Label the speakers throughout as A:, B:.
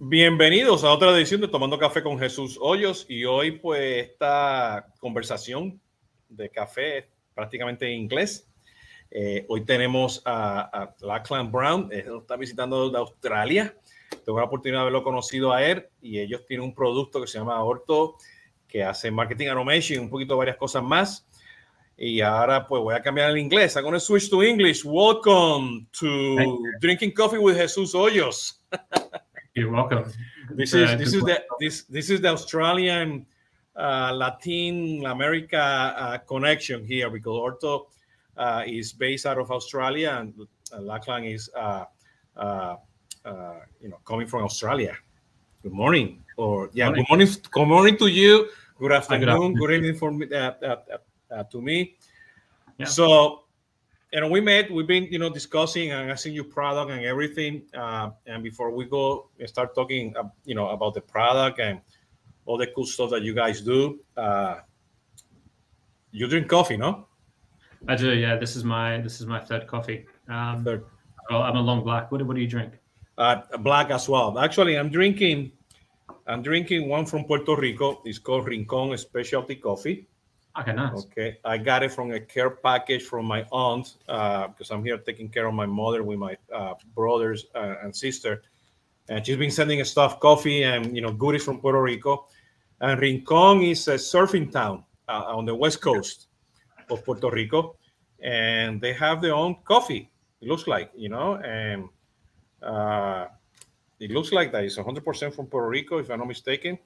A: Bienvenidos a otra edición de Tomando Café con Jesús Hoyos y hoy pues esta conversación de café prácticamente en inglés. Eh, hoy tenemos a, a Lachlan Brown, él está visitando de Australia. Tengo la oportunidad de haberlo conocido a él y ellos tienen un producto que se llama Orto que hace marketing automation, un poquito varias cosas más. Y ahora pues voy a cambiar el inglés. I'm going to switch to English. Welcome to Drinking Coffee with Jesús Hoyos.
B: You're welcome.
A: This is this is the this this is the Australian uh, Latin America uh, connection here because Ortto uh, is based out of Australia and uh, Lachlan is uh, uh, uh, you know coming from Australia. Good morning, or yeah,
B: Morning.
A: good morning, good morning to you. Good afternoon,
B: afternoon.
A: good evening for me, uh, uh, uh, uh, to me.
B: Yeah.
A: So, know, we met. We've been, you know, discussing and asking you product and everything. Uh, and before we go and start talking, uh, you know, about the product and all the cool stuff that you guys do, uh, you drink coffee, no?
B: I do. Yeah, this is my this is my third coffee. Um,
A: Third.
B: well, I'm a long black. What, do- what do you drink?
A: Uh, black as well. Actually, I'm drinking. I'm drinking one from Puerto Rico. It's called Rincon Specialty Coffee.
B: Okay, nice.
A: Okay, I got it from a care package from my aunt uh, because I'm here taking care of my mother with my uh, brothers uh, and sister, and she's been sending us stuff, coffee and you know goodies from Puerto Rico. And Rincon is a surfing town uh, on the west coast of Puerto Rico, and they have their own coffee. It looks like you know, and uh, it looks like that it's 100% from Puerto Rico, if I'm not mistaken.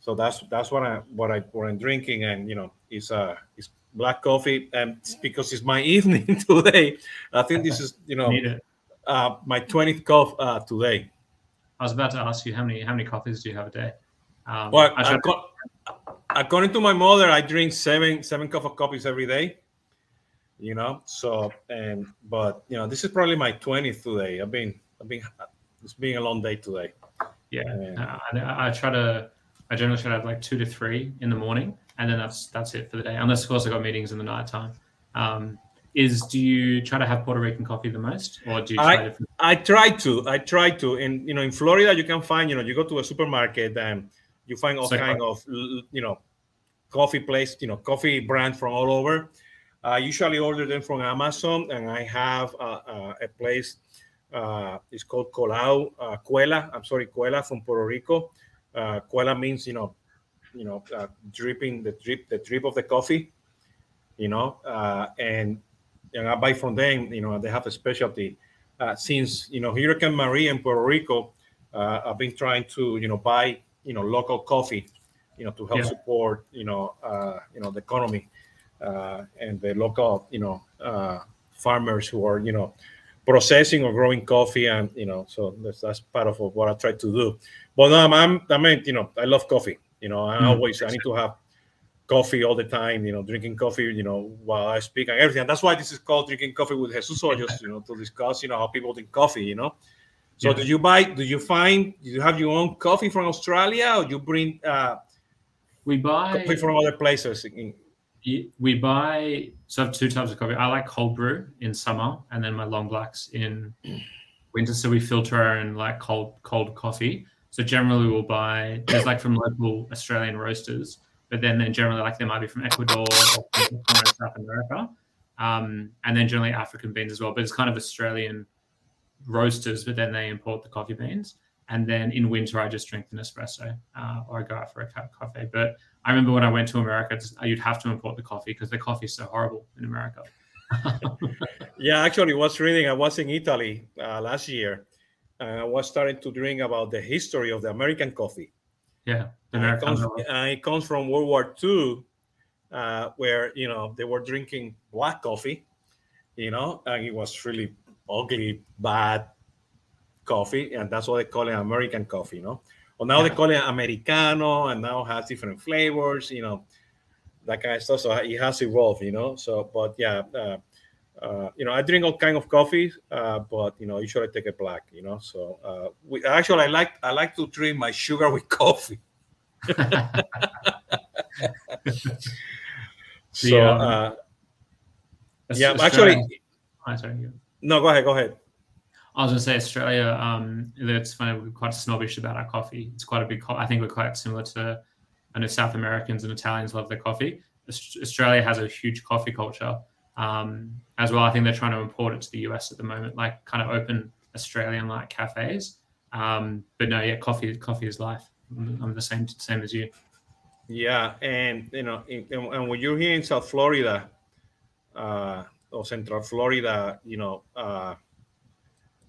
A: So that's that's what I what I what I'm drinking, and you know, it's uh it's black coffee, and because it's my evening today. I think this is you know uh, my 20th cup uh, today.
B: I was about to ask you how many how many coffees do you have a day? Um,
A: Well, acco- according to my mother, I drink seven seven cup of coffees every day. You know, so and but you know, this is probably my 20th today. I've been I've been it's been a long day today.
B: yeah, uh, I, I try to. I generally try to have like two to three in the morning, and then that's that's it for the day. Unless of course I got meetings in the nighttime. Um, is do you try to have Puerto Rican coffee the most, or do you try
A: I-
B: different?
A: I try to. I try to. And you know, in Florida, you can find. You know, you go to a supermarket and you find all
B: Second.
A: kind of you know coffee place. You know, coffee brand from all over. I usually order them from Amazon, and I have uh, uh, a place. Uh, it's called Colau uh, Cuela. I'm sorry, Cuela from Puerto Rico. Uh, Cuela means you know, you know, uh, dripping the drip, the drip of the coffee. You know, uh, and and I buy from them. You know, they have a specialty uh, since you know Hurricane Maria in Puerto Rico, uh, I've been trying to you know buy you know local coffee, you know to help
B: Yeah.
A: support you know uh, you know the economy uh, and the local you know uh, farmers who are you know processing or growing coffee and you know so that's that's part of what I try to do. But no, I'm, I'm mean you know I love coffee. You know I
B: Mm.
A: always I need to have coffee all the time, you know, drinking coffee, you know, while I speak and everything. And that's why this is called drinking coffee with Jesus or just you know, to discuss, you know, how people drink coffee, you know. So
B: Yeah.
A: do you buy, do you find, do you have your own coffee from Australia or you bring uh,
B: We buy
A: coffee from other places? In,
B: we buy so I have two types of coffee. I like cold brew in summer, and then my long blacks in winter. So we filter our own like cold cold coffee. So generally, we'll buy there's like from local Australian roasters, but then then generally like they might be from Ecuador or South America, um, and then generally African beans as well. But it's kind of Australian roasters, but then they import the coffee beans. And then in winter, I just drink an espresso uh, or I go out for a cup of coffee. But I remember when I went to America, you'd have to import the coffee because the coffee is so horrible in America.
A: yeah, actually, was reading, I was in Italy uh, last year. I was starting to drink about the history of the American coffee.
B: yeah,
A: And it, comes, and it comes from World War II, uh, where you know they were drinking black coffee, you know, and it was really ugly, bad coffee, and that's what they call it American coffee, you know. Well, now they call it Americano, and now has different flavors, you know, that kind of stuff. So it has evolved, you know. So, but yeah, uh, uh, you know, I drink all kind of coffee, uh, but you know, usually I take it black, you know. So, uh, we actually I like I like to drink my sugar with coffee. So,
B: The, um,
A: uh, yeah, actually,
B: Oh, sorry,
A: no, go ahead, go ahead.
B: I was going to say Australia. Um, it's funny we're quite snobbish about our coffee. It's quite a big. Co- I think we're quite similar to. I know South Americans and Italians love their coffee. Australia has a huge coffee culture um, as well. I think they're trying to import it to the US at the moment, like kind of open Australian like cafes. Um, but no, yeah, coffee coffee is life. I'm the same same as you.
A: Yeah, and you know, and, and when you're here in South Florida uh, or Central Florida, you know, uh,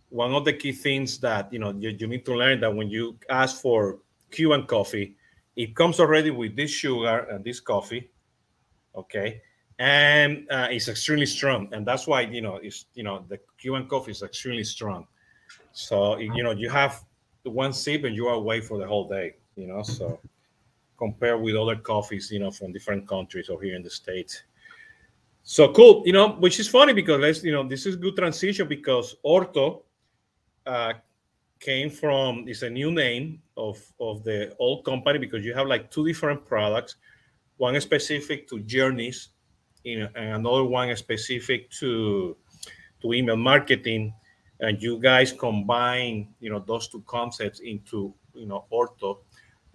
A: one of the key things that you know you, you need to learn that when you ask for Cuban coffee, it comes already with this sugar and this coffee, okay, and uh, it's extremely strong, and that's why you know it's you know the Cuban coffee is extremely strong. So you know you have the one sip and you are away for the whole day, you know. So compare with other coffees, you know, from different countries or here in the States. So cool, you know, which is funny because let's, you know, this is good transition because Ortto uh, came from, it's a new name of, of the old company because you have like two different products, one specific to journeys, know, and another one specific to, to email marketing. And you guys combine, you know, those two concepts into, you know, Ortto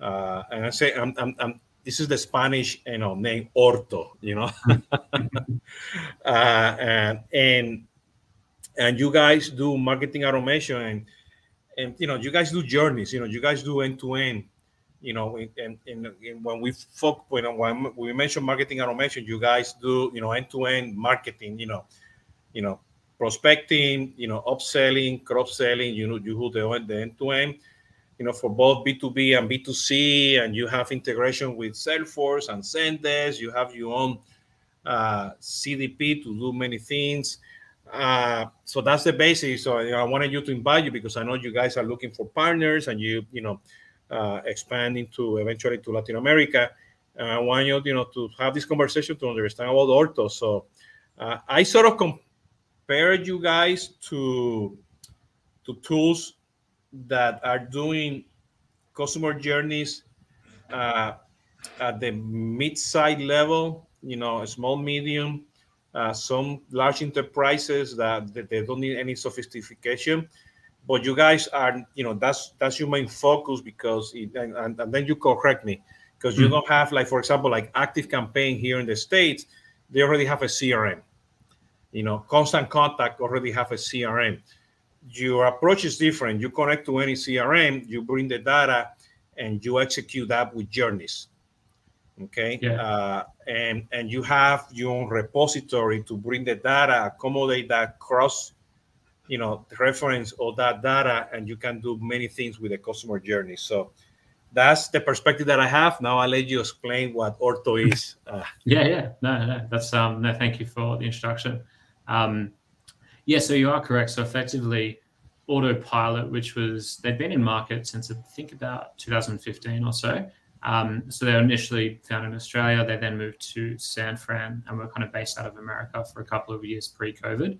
A: uh, and I say, I'm, I'm, I'm, this is the Spanish, you know, name Orto, you know, uh, and, and and you guys do marketing automation and and you know you guys do journeys, you know, you guys do end to end, you know, and, and, and when we folk when, when we mention marketing automation, you guys do you know end to end marketing, you know, you know, prospecting, you know, upselling, cross selling, you know, you do the end to end you know, for both B2B and B2C, and you have integration with Salesforce and Zendesk. You have your own uh, CDP to do many things. Uh, so that's the basis. So you know, I wanted you to invite you because I know you guys are looking for partners and you, you know, uh, expand into eventually to Latin America. And I want you, you know, to have this conversation to understand about Ortto. So uh, I sort of compared you guys to to tools that are doing customer journeys uh, at the mid-side level, you know, small, medium, uh, some large enterprises that, that, they don't need any sophistication. But you guys are, you know, that's that's your main focus because, it, and, and, and, then you correct me because you mm-hmm. don't have like, for example, like ActiveCampaign here in the states, they already have a CRM. You know, Constant Contact already have a CRM your approach is different. You connect to any CRM, you bring the data, and you execute that with journeys. Okay, yeah. uh, and and you have your own repository to bring the data, accommodate that cross, you know, reference all that data, and you can do many things with the customer journey. So that's the perspective that I have. Now I'll let you explain what Ortto is.
B: Uh, yeah, yeah, no, no, that's um, no, thank you for the introduction. Um, yeah, so you are correct. So effectively, Autopilot, which was they've been in market since I think about 2015 or so. Um, so they were initially found in Australia. They then moved to San Fran and were kind of based out of America for a couple of years pre-COVID.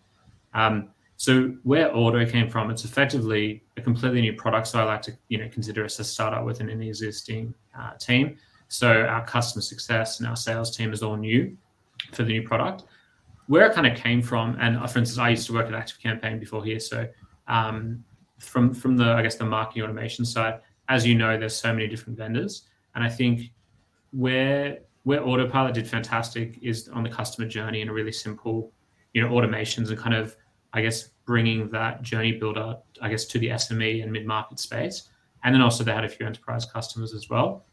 B: Um, so where Ortto came from, it's effectively a completely new product. So I like to you know consider us a startup within an existing uh, team. So our customer success and our sales team is all new for the new product where it kind of came from, and uh, for instance, I used to work at ActiveCampaign before here, so um, from from the I guess the marketing automation side, as you know, there's so many different vendors, and I think where where Autopilot did fantastic is on the customer journey and a really simple, you know, automations and kind of I guess bringing that journey builder, I guess, to the SME and mid market space, and then also they had a few enterprise customers as well.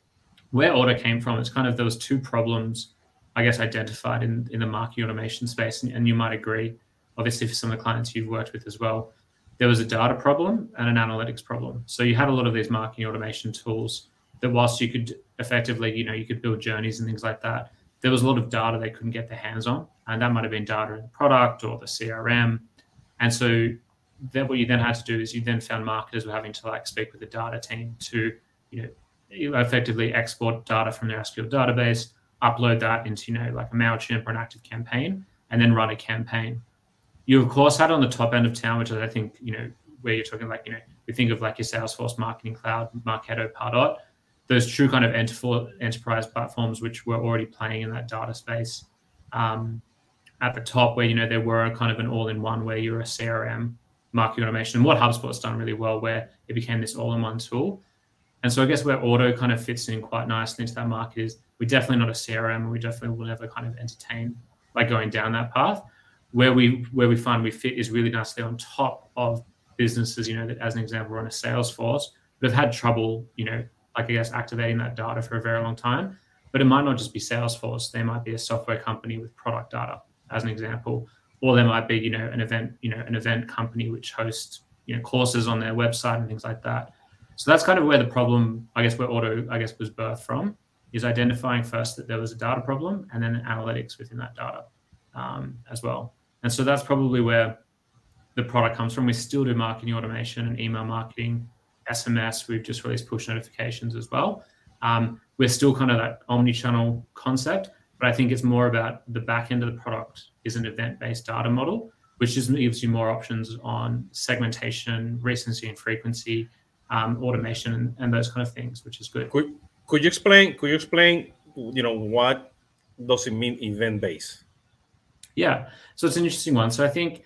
B: Where Ortto came from, it's kind of those two problems I guess, identified in, in the marketing automation space. And, and you might agree, obviously, for some of the clients you've worked with as well, there was a data problem and an analytics problem. So you had a lot of these marketing automation tools that whilst you could effectively, you know, you could build journeys and things like that, there was a lot of data they couldn't get their hands on. And that might have been data in the product or the CRM. And so then what you then had to do is you then found marketers were having to like speak with the data team to, you know, effectively export data from their SQL database, upload that into, you know, like a MailChimp or an ActiveCampaign, and then run a campaign. You, of course, had on the top end of town, which is, I think, you know, where you're talking like, you know, we think of like your Salesforce Marketing Cloud, Marketo, Pardot, those true kind of enterprise platforms, which were already playing in that data space. Um, at the top, where, you know, there were kind of an all in one where you're a CRM marketing automation and what HubSpot's done really well, where it became this all-in-one tool. And so I guess where Ortto kind of fits in quite nicely into that market is we're definitely not a CRM, and we definitely will never kind of entertain by going down that path. Where we where we find we fit is really nicely on top of businesses, you know, that as an example run a Salesforce, but have had trouble, you know, like I guess activating that data for a very long time. But it might not just be Salesforce. They might be a software company with product data, as an example, or there might be, you know, an event, you know, an event company which hosts, you know, courses on their website and things like that. So that's kind of where the problem, I guess, where Ortto, I guess, was birthed from, is identifying first that there was a data problem and then analytics within that data um, as well. And so that's probably where the product comes from. We still do marketing automation and email marketing, SMS. We've just released push notifications as well. Um, we're still kind of that omni-channel concept, but I think it's more about the back end of the product is an event-based data model, which just gives you more options on segmentation, recency and frequency, um, automation, and, and, those kind of things, which is good.
A: Could, could you explain? Could you explain? You know what does it mean event-based?
B: Yeah, so it's an interesting one. So I think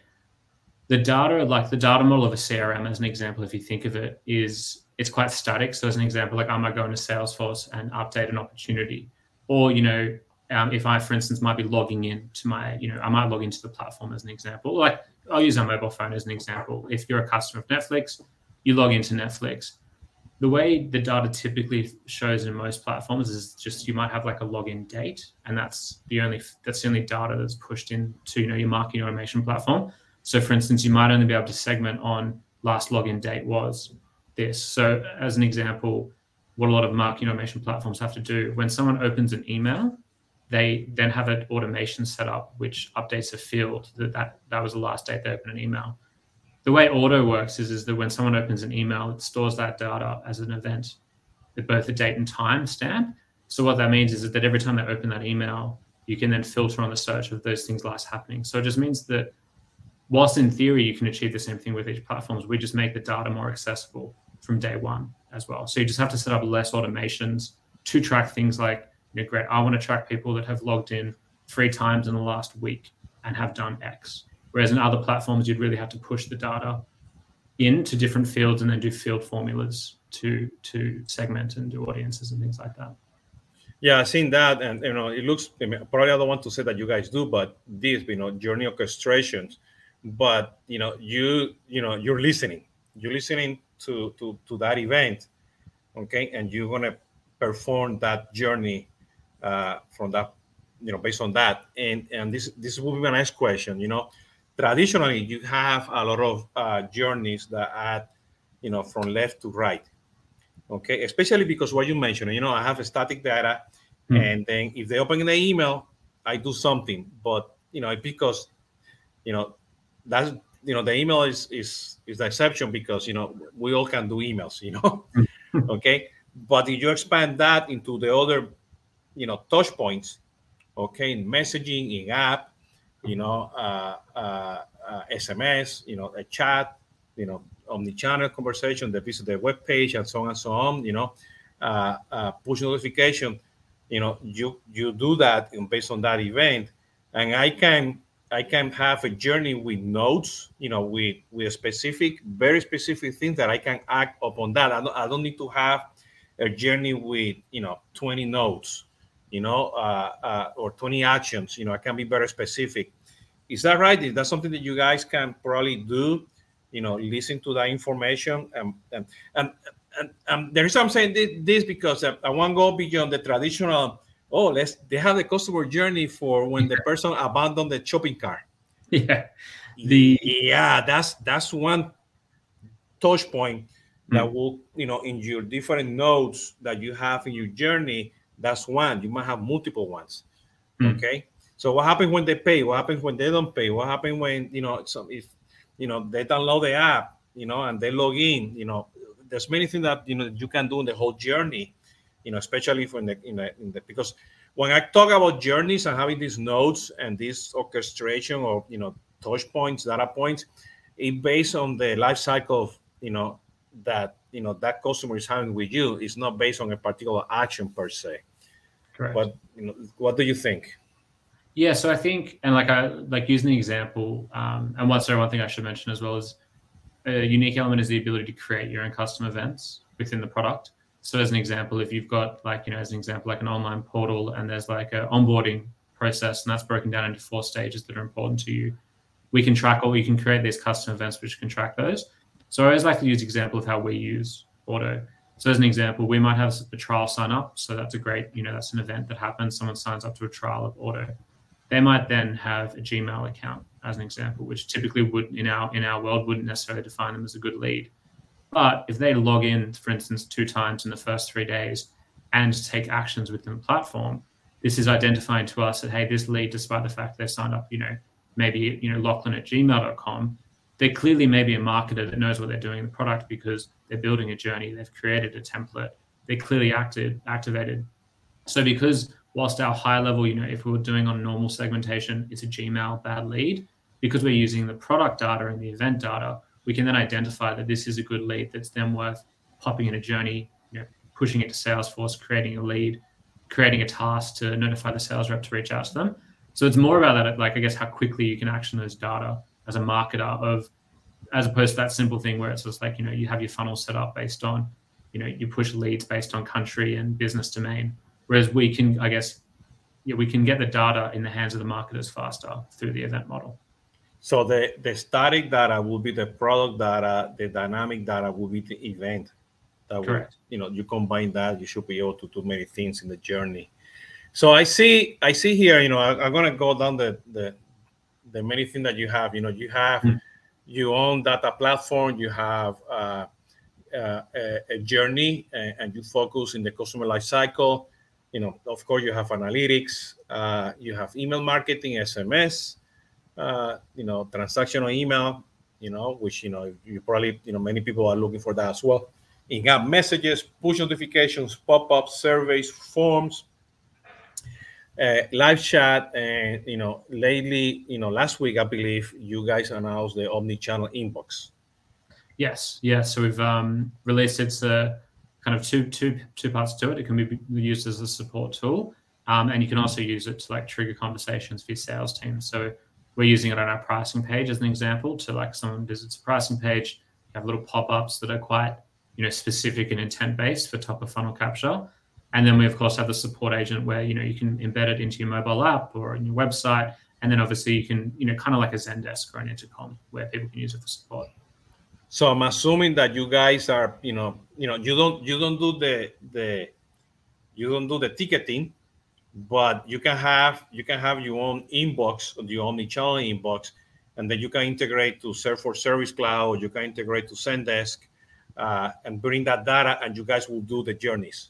B: the data, like the data model of a CRM, as an example, if you think of it, is it's quite static. So as an example, like I might go into Salesforce and update an opportunity, or you know, um, if I, for instance, might be logging in to my, you know, I might log into the platform as an example. Like I'll use my mobile phone as an example. If you're a customer of Netflix, you log into Netflix. The way the data typically shows in most platforms is just you might have like a login date, and that's the only that's the only data that's pushed into you know your marketing automation platform. So, for instance, you might only be able to segment on last login date was this. So, as an example, what a lot of marketing automation platforms have to do when someone opens an email, they then have an automation set up which updates a field that that, that was the last date they opened an email. The way Ortto works is, is that when someone opens an email, it stores that data as an event with both the date and time stamp. So what that means is that every time they open that email, you can then filter on the search of those things last happening. So it just means that whilst in theory you can achieve the same thing with each platforms, we just make the data more accessible from day one as well. So you just have to set up less automations to track things like, you know, great, I want to track people that have logged in three times in the last week and have done X. Whereas in other platforms, you'd really have to push the data into different fields and then do field formulas to to segment and do audiences and things like that.
A: Yeah, I've seen that, and you know, it looks probably I don't want to say that you guys do, but this, you know, journey orchestrations but you know you you know you're listening you're listening to to to that event okay and you're to perform that journey uh, from that you know based on that. And and this this will be my next question you know. Traditionally you have a lot of uh, journeys that add you know from left to right okay? Especially because what you mentioned you know i have a static data mm. and then if they open the email i do something. But you know because you know that's you know the email is is is the exception because you know we all can do emails you know? Okay? But if you expand that into the other you know touch points okay in messaging in app you know uh, uh, uh, sms you know a chat you know omni-channel conversation the visit the web page and so on and so on you know uh, uh, push notification you know you you do that based on that event and i can I can have a journey with nodes, you know, with with specific, very specific things that I can act upon that. I don't, I don't need to have a journey with you know 20 nodes, you know, uh, uh, or 20 actions. You know, I can be very specific. Is that right? Is that something that you guys can probably do? You know, listen to that information and and and, and, and the reason I'm saying this because I, I want to go beyond the traditional oh let's they have the customer journey for when the person abandoned the shopping cart
B: yeah
A: the yeah that's that's one touch point that mm. will you know in your different nodes that you have in your journey that's one. You might have multiple ones mm. okay? So what happens when they pay? What happens when they don't pay? What happens when you know some if you know they download the app you know and they log in you know there's many things that you know you can do in the whole journey you know, especially for in the, in the, in the because when I talk about journeys and having these nodes and this orchestration or you know touch points, data points, it based on the life cycle of you know that you know that customer is having with you. is not based on a particular action per se. Correct. But you know, what do you think?
B: Yeah, so I think, and like I like using the example, um, and one sorry, one thing I should mention as well is a unique element is the ability to create your own custom events within the product. So as an example, if you've got like, you know, as an example, like an online portal and there's like an onboarding process and that's broken down into four stages that are important to you, we can track or we can create these custom events which can track those. So I always like to use example of how we use Ortto. So as an example, we might have a trial sign up. So that's a great, you know, that's an event that happens. Someone signs up to a trial of Ortto. They might then have a Gmail account as an example, which typically would in our in our world wouldn't necessarily define them as a good lead. But if they log in, for instance, two times in the first three days and take actions within the platform, this is identifying to us that hey, this lead, despite the fact they signed up, you know, maybe you know Lachlan at gmail.com, they're may be a marketer that knows what they're doing in the product because they're building a journey, they've created a template, they're clearly acted activated. So because whilst our high level, you know, if we were doing on normal segmentation, it's a Gmail bad lead, because we're using the product data and the event data, we can then identify that this is a good lead that's then worth popping in a journey, you know, pushing it to Salesforce, creating a lead, creating a task to notify the sales rep to reach out to them. So it's more about that, like I guess how quickly you can action those data as a marketer of, as opposed to that simple thing where it's just like you know you have your funnel set up based on, you know, you push leads based on country and business domain. Whereas we can, I guess, yeah, we can get the data in the hands of the marketers faster through the event model.
A: So the, the static data will be the product data, the dynamic data will be the event. That Correct. Will, you know, you combine that, you should be able to do many things in the journey. So I see, I see here, you know, I, am gonna go down the the the many things that you have. You know, you have mm. your own data platform, you have uh, uh, a, a, journey, and, and, you focus in the customer life cycle. You know, of course, you have analytics, uh, you have email marketing, SMS, uh, you know, transactional email, you know, which, you know, you probably, you know, many people are looking for that as well. In-app messages, push notifications, pop-ups, surveys, forms, uh, live chat, and, you know, lately, you know, last week, I believe you guys announced the omni-channel inbox.
B: Yes, yeah. So we've um, released it's a kind of two two two parts to it. It can be used as a support tool, um, and you can also use it to like trigger conversations for your sales team. So we're using it on our pricing page as an example to like someone visits a pricing page, you have little pop-ups that are quite, you know, specific and intent based for top of funnel capture. And then we of course have the support agent where, you know, you can embed it into your mobile app or in your website. And then obviously you can, you know, kind of like a Zendesk or an intercom where people can use it for support.
A: So I'm assuming that you guys are, you know, you know, you don't you don't do the the you don't do the ticketing but you can have you can have your own inbox, your omni-channel inbox, and then you can integrate to Salesforce Service Cloud. You can integrate to Zendesk, uh, and bring that data, and you guys will do the journeys.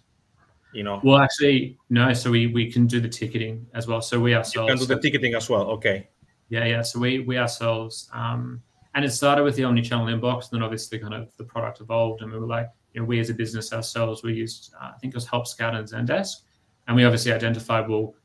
A: You know.
B: Well, actually, no. So we we can do the ticketing as well. So we ourselves
A: you can do the ticketing as well. Okay.
B: Yeah, yeah. So we we ourselves, um, and it started with the omni-channel inbox, and then obviously kind of the product evolved, and we were like, you know, we as a business ourselves, we used uh, I think it was Help Scout and Zendesk and we obviously identified, well,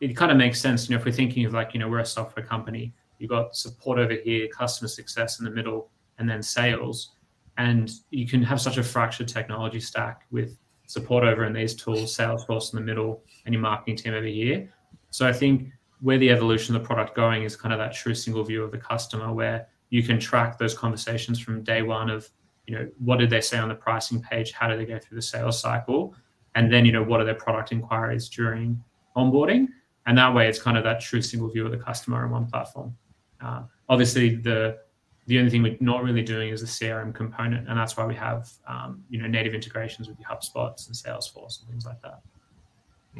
B: it kind of makes sense. You know, if we're thinking of like, you know, we're a software company, you've got support over here, customer success in the middle, and then sales. And you can have such a fractured technology stack with support over in these tools, Salesforce in the middle, and your marketing team over here. So I think where the evolution of the product going is kind of that true single view of the customer where you can track those conversations from day one of, you know, what did they say on the pricing page? How did they go through the sales cycle? and then you know what are their product inquiries during onboarding and that way it's kind of that true single view of the customer on one platform uh, obviously the the only thing we're not really doing is the crm component and that's why we have um, you know native integrations with your hubspots and salesforce and things like that.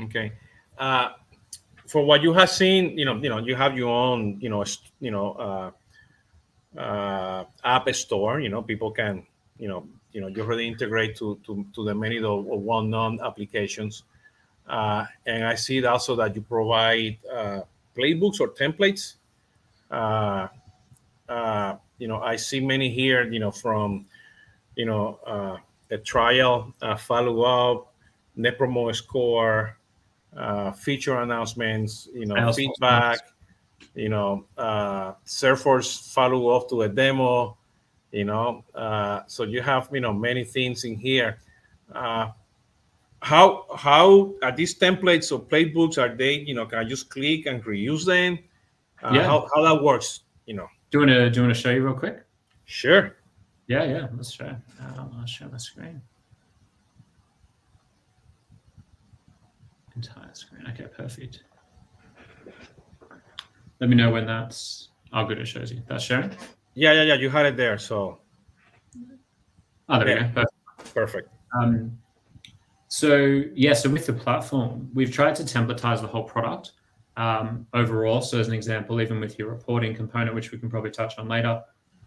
A: Okay. Uh, for what you have seen you know you know you have your own you know you know uh, uh, app store you know people can you know you know you already integrate to to, to the many of well-known applications. Uh, and i see also that you provide uh, playbooks or templates. Uh you know i see many here you know from you know uh, a trial uh, follow-up net promoter score feature announcements you know feedback you know uh, Salesforce follow up to a demo you know uh, so you have you know many things in here. Uh, how how are these templates or playbooks are they you know can i just click and reuse them? Uh, yeah. how, how that works you know
B: do you want to do you want to show you real quick
A: sure
B: Yeah, yeah. Let's share. Uh, I'll share my screen. Entire screen. Okay, perfect. Let me know when that's. Oh, good. It shows you. That's sharing.
A: Yeah, yeah, yeah. You had it there, so.
B: Oh, there
A: Yeah.
B: we go. Perfect.
A: Perfect.
B: Um, so yeah, so with the platform, we've tried to templatize the whole product um, overall. So as an example, even with your reporting component, which we can probably touch on later,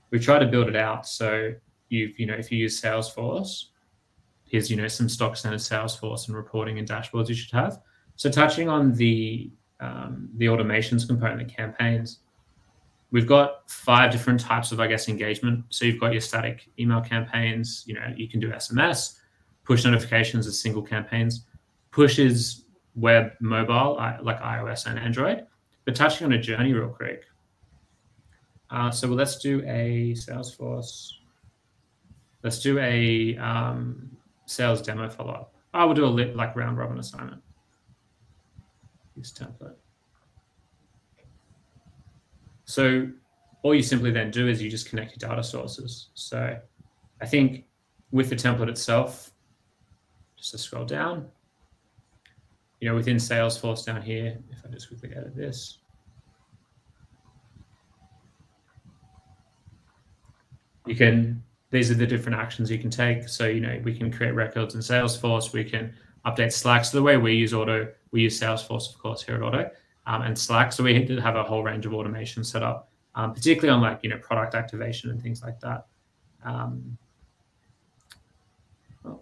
B: we try to build it out. So you you know if you use Salesforce, here's you know some stock standard Salesforce and reporting and dashboards you should have. So touching on the um, the automations component, the campaigns, we've got five different types of I guess engagement. So you've got your static email campaigns. You know you can do SMS push notifications as single campaigns. Push is web, mobile, like iOS and Android. But touching on a journey real quick. Uh, so let's do a Salesforce. Let's do a um, sales demo follow up. I will do a lit, like round robin assignment. Use template. So all you simply then do is you just connect your data sources. So I think with the template itself, just to scroll down, you know, within Salesforce down here, if I just quickly edit this, you can, these are the different actions you can take. So, you know, we can create records in Salesforce, we can update Slack. So the way we use Ortto, we use Salesforce, of course, here at Ortto, um, and Slack. So we have a whole range of automation set up, um, particularly on like, you know, product activation and things like that. Um, oh,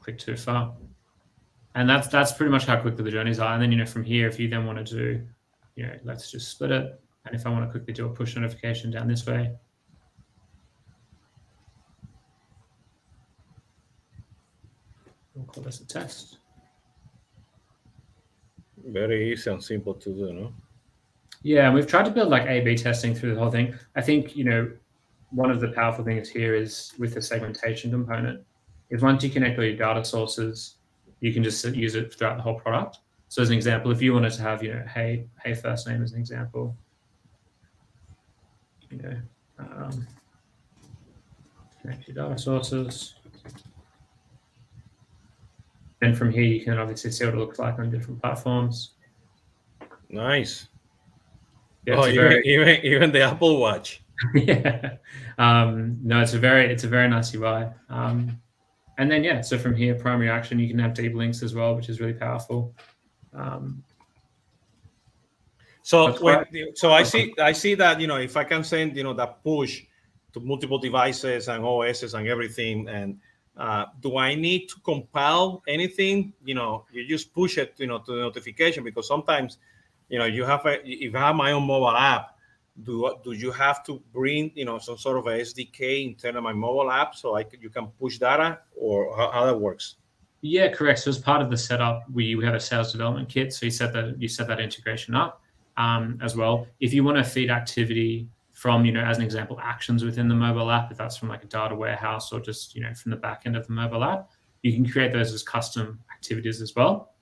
B: click too far. And that's that's pretty much how quickly the journeys are. And then you know from here, if you then want to do, you know, let's just split it. And if I want to quickly do a push notification down this way, we'll call this a test.
A: Very easy and simple to do, no?
B: Yeah, and we've tried to build like A/B testing through the whole thing. I think you know one of the powerful things here is with the segmentation component is once you connect all your data sources, you can just use it throughout the whole product. So as an example, if you wanted to have, you know, hey, hey, first name as an example, you know, um, connect your data sources. Then from here, you can obviously see what it looks like on different platforms.
A: Nice.
B: Yeah,
A: oh, even,
B: very-
A: even even the Apple Watch.
B: yeah. Um, no, it's a very it's a very nice UI. Um, and then yeah, so from here, primary action, you can have deep links as well, which is really powerful. Um,
A: So when, so I see I see that you know if I can send you know that push to multiple devices and OSs and everything, and uh, do I need to compile anything? You know, you just push it you know to the notification because sometimes you know you have a if I have my own mobile app. Do, do you have to bring you know some sort of a SDK of my mobile app so I c- you can push data or how, how that works?
B: yeah, correct. So as part of the setup, we, we have a sales development kit. So you set that you set that integration up um, as well. If you want to feed activity from, you know, as an example, actions within the mobile app, if that's from like a data warehouse or just, you know, from the back end of the mobile app, you can create those as custom activities as well.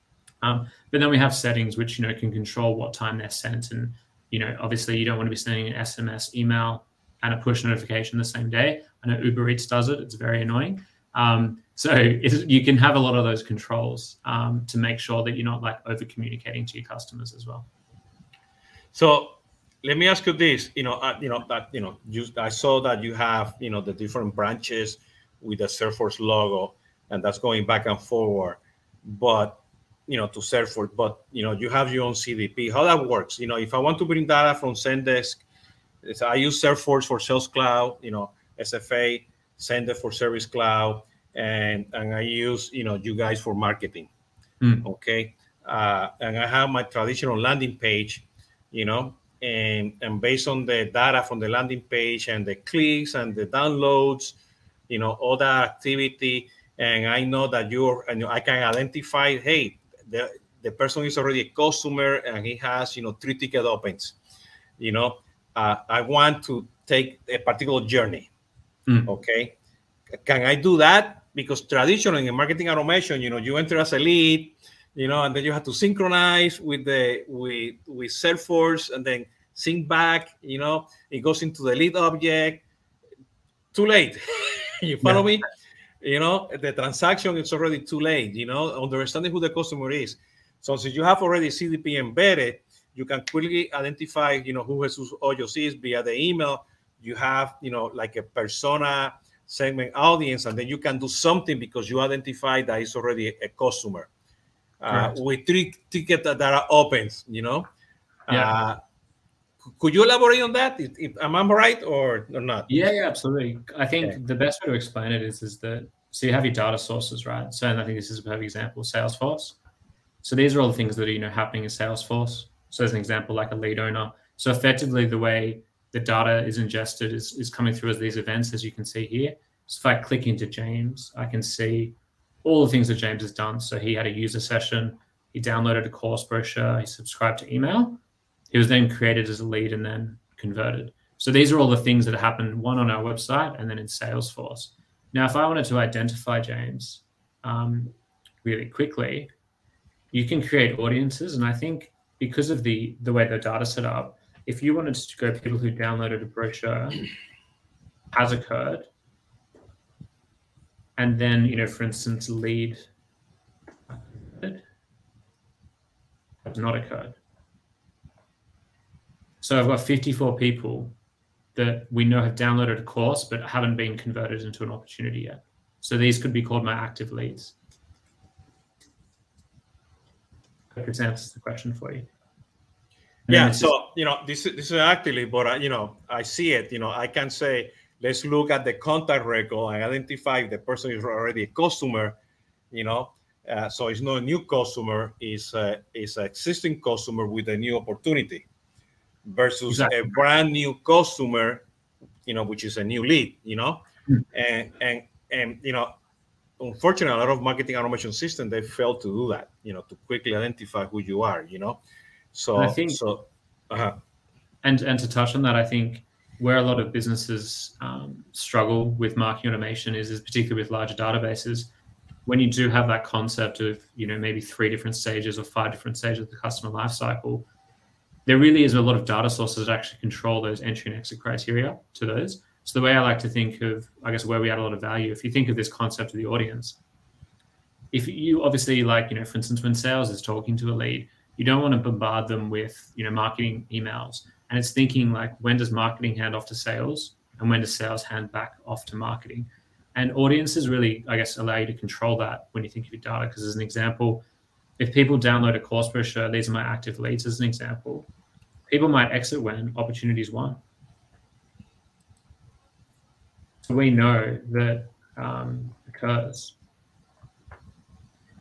B: Um, but then we have settings which, you know, can control what time they're sent. And, you know, obviously you don't want to be sending an SMS, email, and a push notification the same day. I know Uber Eats does it. It's very annoying. Um, so you can have a lot of those controls um, to make sure that you're not like over communicating to your customers as well.
A: So let me ask you this: you know, uh, you know that you know, you, I saw that you have you know the different branches with the Salesforce logo, and that's going back and forward. But you know, to Salesforce, but you know, you have your own CDP. How that works? You know, if I want to bring data from Zendesk, it's, I use Salesforce for Sales Cloud. You know, SFA, Zendesk for Service Cloud, and and I use you know you guys for marketing.
B: Hmm.
A: Okay, uh, and I have my traditional landing page you know, and and based on the data from the landing page and the clicks and the downloads, you know, all that activity, and I know that you're, and I can identify, hey, the the person is already a customer and he has, you know, three ticket opens, you know, uh, I want to take a particular journey,
B: Mm.
A: okay, can I do that? Because traditionally in marketing automation, you know, you enter as a lead, you know, and then you have to synchronize with the with with Salesforce and then sync back, you know, it goes into the lead object. too late. you follow yeah. me? You know, the transaction is already too late. You know, understanding who the customer is. So since you have already CDP embedded, you can quickly identify, you know, who Jesus Hoyos is via the email. You have, you know, like a persona segment audience, and then you can do something because you identify that it's already a customer. Uh, with three tickets that are open, you know. Yeah. Uh, could you elaborate on that? If, if, am I right or, or not?
B: Yeah, yeah, absolutely. I think okay. the best way to explain it is is that so you have your data sources, right? So and I think this is a perfect example, Salesforce. So these are all the things that are you know happening in Salesforce. So as an example, like a lead owner. So effectively, the way the data is ingested is, is coming through as these events, as you can see here. So if I click into James, I can see all the things that James has done. So he had a user session, he downloaded a course brochure, he subscribed to email. He was then created as a lead and then converted. So these are all the things that happened, one on our website and then in Salesforce. Now, if I wanted to identify James um, really quickly, you can create audiences. And I think because of the the way the data set up, if you wanted to go people who downloaded a brochure has occurred, and then you know, for instance, lead has not occurred. So I've got 54 people that we know have downloaded a course but haven't been converted into an opportunity yet. So these could be called my active leads. Hope this answers the question for you.
A: yeah. So just... you know, this this is actively, but uh, you know, I see it. You know, I can say let's look at the contact record and identify if the person is already a customer. You know, uh, so it's not a new customer; it's uh, is an existing customer with a new opportunity versus exactly. a brand new customer. You know, which is a new lead. You know, mm. and and and you know unfortunately, a lot of marketing automation systems they fail to do that. You know, to quickly identify who you are. You know, so I think so. Uh-huh.
B: And and to touch on that, I think where a lot of businesses um, struggle with marketing automation is, is particularly with larger databases. When you do have that concept of you know maybe three different stages or five different stages of the customer lifecycle, there really is a lot of data sources that actually control those entry and exit criteria to those. So the way I like to think of, I guess, where we add a lot of value, if you think of this concept of the audience, if you obviously like, you know, for instance, when sales is talking to a lead, you don't want to bombard them with, you know, marketing emails. And it's thinking like, when does marketing hand off to sales, and when does sales hand back off to marketing? And audiences really, I guess, allow you to control that when you think of your data. Because as an example, if people download a course brochure, these are my active leads as an example. People might exit when opportunities won So we know that um, occurs.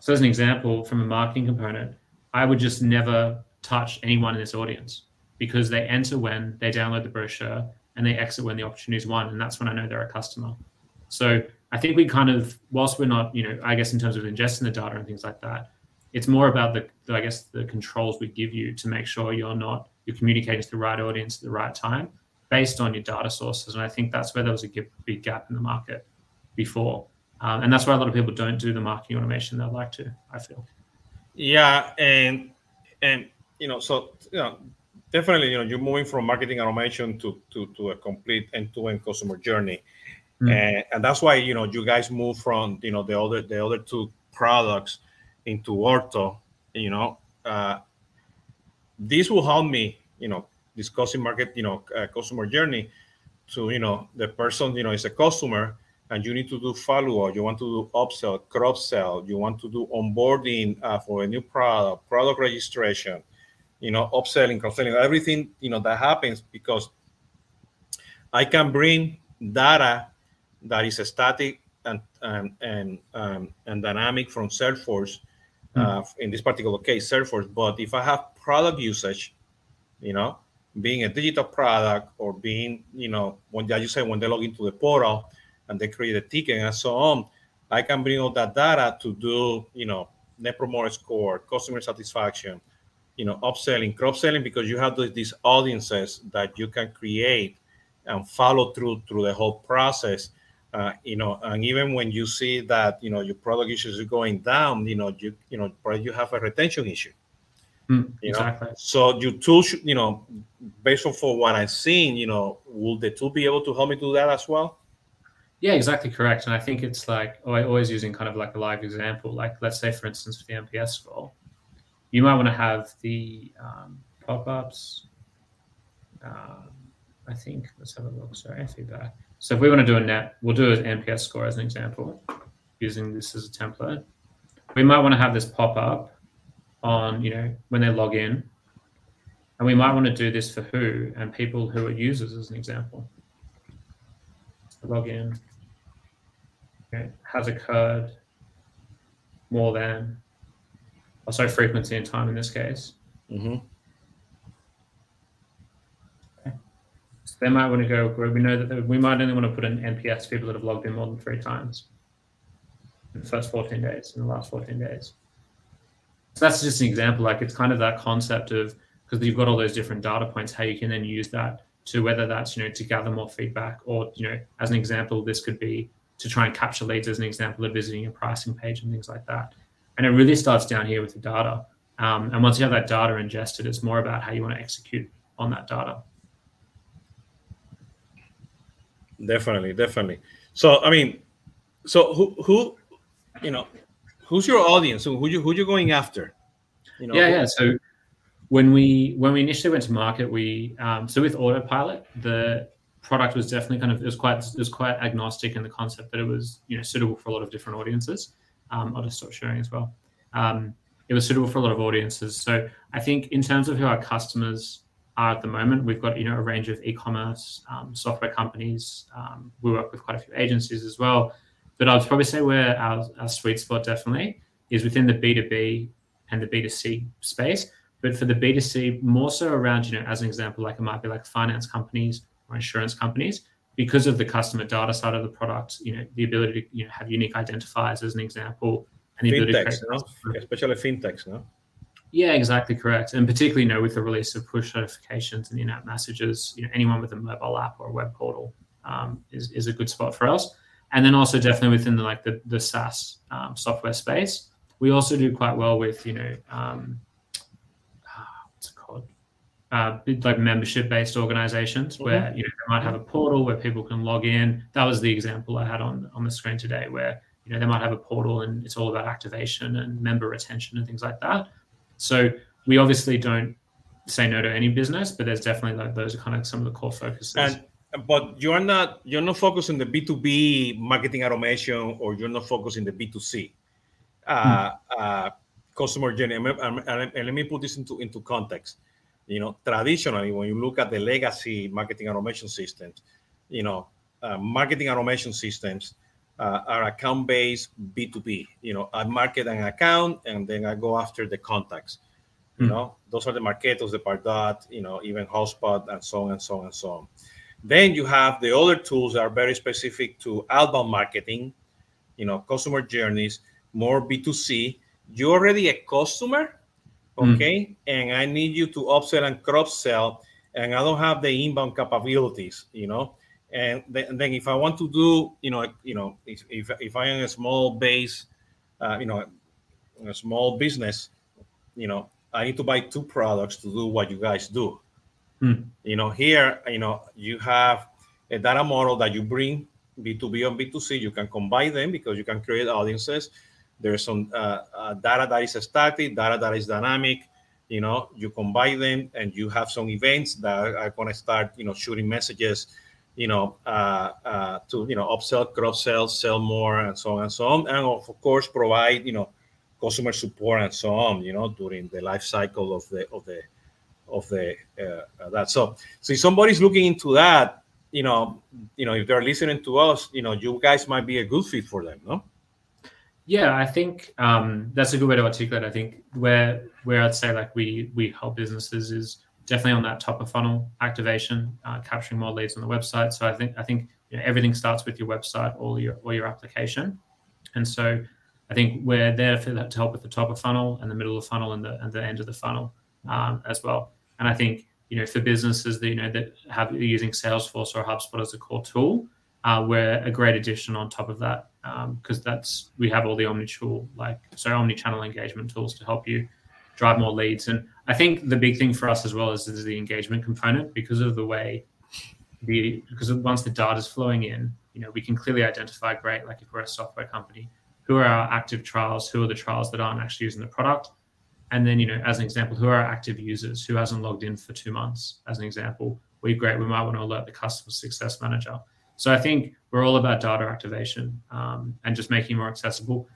B: So, as an example, from a marketing component, I would just never touch anyone in this audience because they enter when they download the brochure and they exit when the opportunity is won, and that's when I know they're a customer. So, I think we kind of, whilst we're not, you know, I guess in terms of ingesting the data and things like that, it's more about the, I guess, the controls we give you to make sure you're not you're communicating to the right audience at the right time based on your data sources. And I think that's where there was a big gap in the market before. Um, and that's why a lot of people don't do the marketing automation they'd like to, I feel.
A: Yeah. And, and, you know, so, you know, definitely, you know, you're moving from marketing automation to, to, to a complete end-to-end customer journey. Mm-hmm. And, and that's why, you know, you guys move from, you know, the other, the other two products into Ortto, you know, uh, this will help me, you know, discussing market, you know, uh, customer journey to, you know, the person, you know, is a customer and you need to do follow up. You want to do upsell, cross sell. You want to do onboarding uh, for a new product, product registration, you know, upselling, cross selling, everything, you know, that happens because I can bring data that is static and and and, um, and dynamic from Salesforce. Uh, mm. in this particular case, Salesforce. But if I have product usage, you know, being a digital product or being, you know, when you say when they log into the portal and they create a ticket and so on, I can bring all that data to do, you know, net promoter score, customer satisfaction, you know, upselling, cross selling, because you have these audiences that you can create and follow through through the whole process. Uh, you know, and even when you see that you know your product issues are going down, you know, you you know, probably you have a retention issue
B: Mm, exactly.
A: Know? So your tool should, you know, based on for what I've seen, you know, will the tool be able to help me do that as well?
B: Yeah, exactly correct. And I think it's like always using kind of like a live example. Like let's say, for instance, for the NPS score, you might want to have the um, pop-ups. Um, I think let's have a look. Sorry, feedback. So if we want to do a net, we'll do an NPS score as an example, using this as a template. We might want to have this pop up on, you know, when they log in, and we might want to do this for who and people who are users as an example. log in okay, has occurred more than, oh, sorry, frequency and time in this case.
A: Mm-hmm.
B: So they might want to go we know that we might only want to put an NPS people that have logged in more than three times in the first 14 days, in the last 14 days. So that's just an example. Like it's kind of that concept of because you've got all those different data points, how you can then use that to whether that's you know to gather more feedback or you know as an example, this could be to try and capture leads as an example of visiting a pricing page and things like that. And it really starts down here with the data. Um, and once you have that data ingested, it's more about how you want to execute on that data.
A: Definitely, definitely. So, I mean, so who, who, you know, who's your audience? Who, who you, who you going after?
B: You know, yeah, yeah. So when we when we initially went to market, we um, so with Autopilot, the product was definitely kind of it was quite it was quite agnostic in the concept that it was you know suitable for a lot of different audiences. Um, I'll just stop sharing as well. Um, it was suitable for a lot of audiences. So I think in terms of who our customers are at the moment, we've got you know a range of e-commerce um, software companies. Um, we work with quite a few agencies as well. But I'd probably say where our, our sweet spot definitely is within the B2B and the B2C space. But for the B2C, more so around, you know, as an example, like it might be like finance companies or insurance companies because of the customer data side of the product, you know, the ability to you know, have unique identifiers as an example,
A: and the fintechs, ability no? especially fintechs, no?
B: Yeah, exactly correct. And particularly, you know, with the release of push notifications and in-app messages, you know, anyone with a mobile app or a web portal um, is, is a good spot for us. And then also definitely within the like the, the SaaS um, software space, we also do quite well with, you know, um, uh, like membership based organizations mm-hmm. where you know they might have a portal where people can log in that was the example i had on on the screen today where you know they might have a portal and it's all about activation and member retention and things like that so we obviously don't say no to any business but there's definitely like those are kind of some of the core focuses.
A: And but you're not you're not focused on the b2b marketing automation or you're not focused in the b2c uh, mm. uh, customer journey. And, and, and let me put this into into context. You know, traditionally, when you look at the legacy marketing automation systems, you know, uh, marketing automation systems uh, are account-based B2B. You know, I market an account and then I go after the contacts. You mm. know, those are the Marketos, the Pardot, you know, even HubSpot, and so on and so on and so on. Then you have the other tools that are very specific to outbound marketing, you know, customer journeys, more B2C. You're already a customer, Mm. okay mm. and i need you to upsell and cross sell and i don't have the inbound capabilities you know and then, and then if i want to do you know you know if, if, if i am a small base uh, you know a small business you know i need to buy two products to do what you guys do mm. you know here you know you have a data model that you bring b2b and b2c you can combine them because you can create audiences there's some uh, uh, data that is static, data that is dynamic. You know, you combine them, and you have some events that are going to start, you know, shooting messages, you know, uh, uh, to you know upsell, cross sell, sell more, and so on and so on, and of course provide, you know, customer support and so on. You know, during the life cycle of the of the of the uh, that. So, so if somebody's looking into that, you know, you know, if they're listening to us, you know, you guys might be a good fit for them, no?
B: Yeah, I think um, that's a good way to articulate. I think where where I'd say like we we help businesses is definitely on that top of funnel activation, uh, capturing more leads on the website. So I think I think you know, everything starts with your website or your or your application, and so I think we're there for that to help with the top of funnel and the middle of funnel and the and the end of the funnel um, as well. And I think you know for businesses that you know that have using Salesforce or HubSpot as a core tool, uh, we're a great addition on top of that because um, that's we have all the omni-tool like so omni-channel engagement tools to help you drive more leads. And I think the big thing for us as well is, is the engagement component because of the way the because once the data is flowing in, you know we can clearly identify great like if we're a software company who are our active trials who are the trials that aren't actually using the product? And then you know as an example who are our active users who hasn't logged in for two months as an example? We great we might want to alert the customer success manager. So i think we're all about data activation um, and just making it more accessible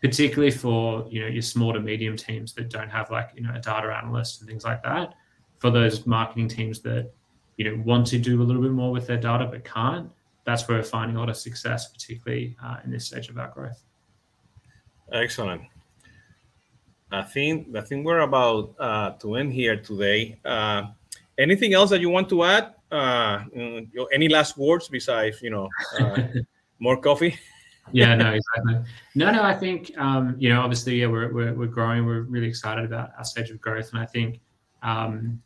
B: particularly for you know your small to medium teams that don't have like you know a data analyst and things like that. For those marketing teams that you know want to do a little bit more with their data but can't that's where we're finding a lot of success particularly uh, in this stage of our growth.
A: Excellent. I think i think we're about uh, to end here today. Uh, anything else that you want to add? Uh, any last words besides you know uh, more coffee
B: yeah, no, exactly. No, no, I think um, you know, obviously, yeah, we're, we're we're growing. We're really excited about our stage of growth, and I think um,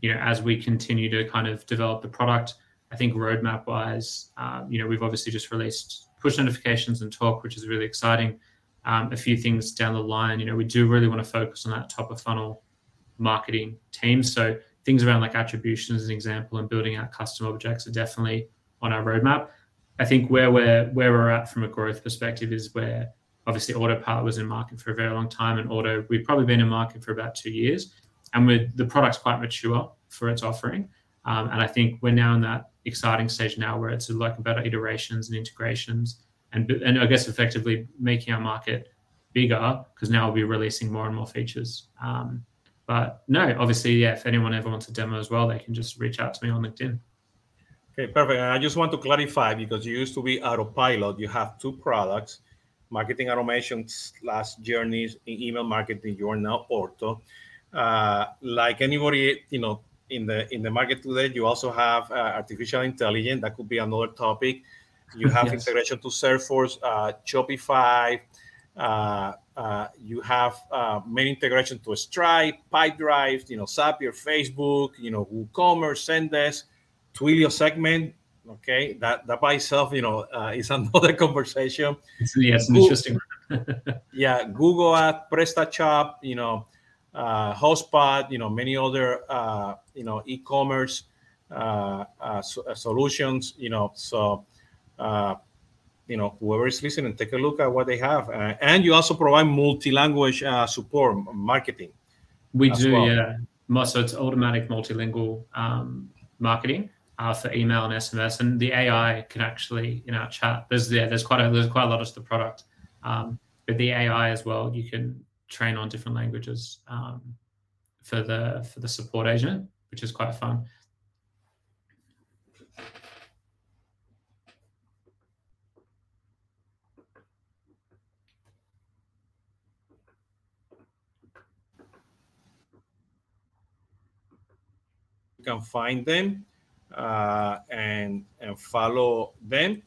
B: you know, as we continue to kind of develop the product, I think roadmap wise, um, you know, we've obviously just released push notifications and talk, which is really exciting. Um, a few things down the line, you know, we do really want to focus on that top of funnel marketing team. So things around like attribution as an example and building out custom objects are definitely on our roadmap. I think where we're where we're at from a growth perspective is where obviously Autopilot was in market for a very long time, and Ortto we've probably been in market for about two years, and we're, the product's quite mature for its offering. Um, and I think we're now in that exciting stage now where it's like better iterations and integrations, and and I guess effectively making our market bigger because now we'll be releasing more and more features. Um, but no, obviously, yeah. If anyone ever wants a demo as well, they can just reach out to me on LinkedIn.
A: Okay, perfect. And I just want to clarify because you used to be Autopilot. You have two products, marketing automation slash journeys in email marketing. You are now Ortto. Uh, like anybody, you know, in the in the market today, you also have uh, artificial intelligence. That could be another topic. You have yes. integration to Salesforce, uh, Shopify. Uh, uh, you have uh, many integration to Stripe, Pipedrive, you know, Zapier, Facebook, you know, WooCommerce, Zendesk Twilio segment. Okay, that that by itself, you know, uh, is another conversation.
B: It's, yeah, it's Google, interesting.
A: yeah, Google Ad, PrestaShop, you know, uh, HubSpot, you know, many other, uh, you know, e-commerce uh, uh, so, uh, solutions. You know, so uh, you know, whoever is listening, take a look at what they have, uh, and you also provide multi-language uh, support marketing.
B: We do, well. yeah. So it's automatic multilingual um, marketing uh, for email and SMS, and the AI can actually in our chat. There's yeah, there's quite a there's quite a lot of the product, um, but the AI as well. You can train on different languages um, for the for the support agent, which is quite fun.
A: You can find them uh, and, and follow them.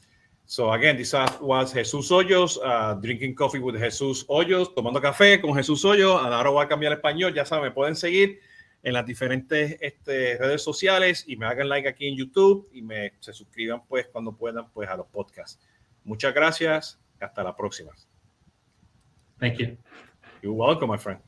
A: So again, this was Jesus Hoyos, uh, drinking coffee with Jesus Hoyos, tomando café con Jesús Hoyos. Ahora voy a cambiar español. Ya saben, pueden seguir en las diferentes este, redes sociales y me hagan like aquí en YouTube y me se suscriban pues cuando puedan pues a los podcasts. Muchas gracias. Hasta la próxima.
B: Thank you.
A: You're welcome, my friend.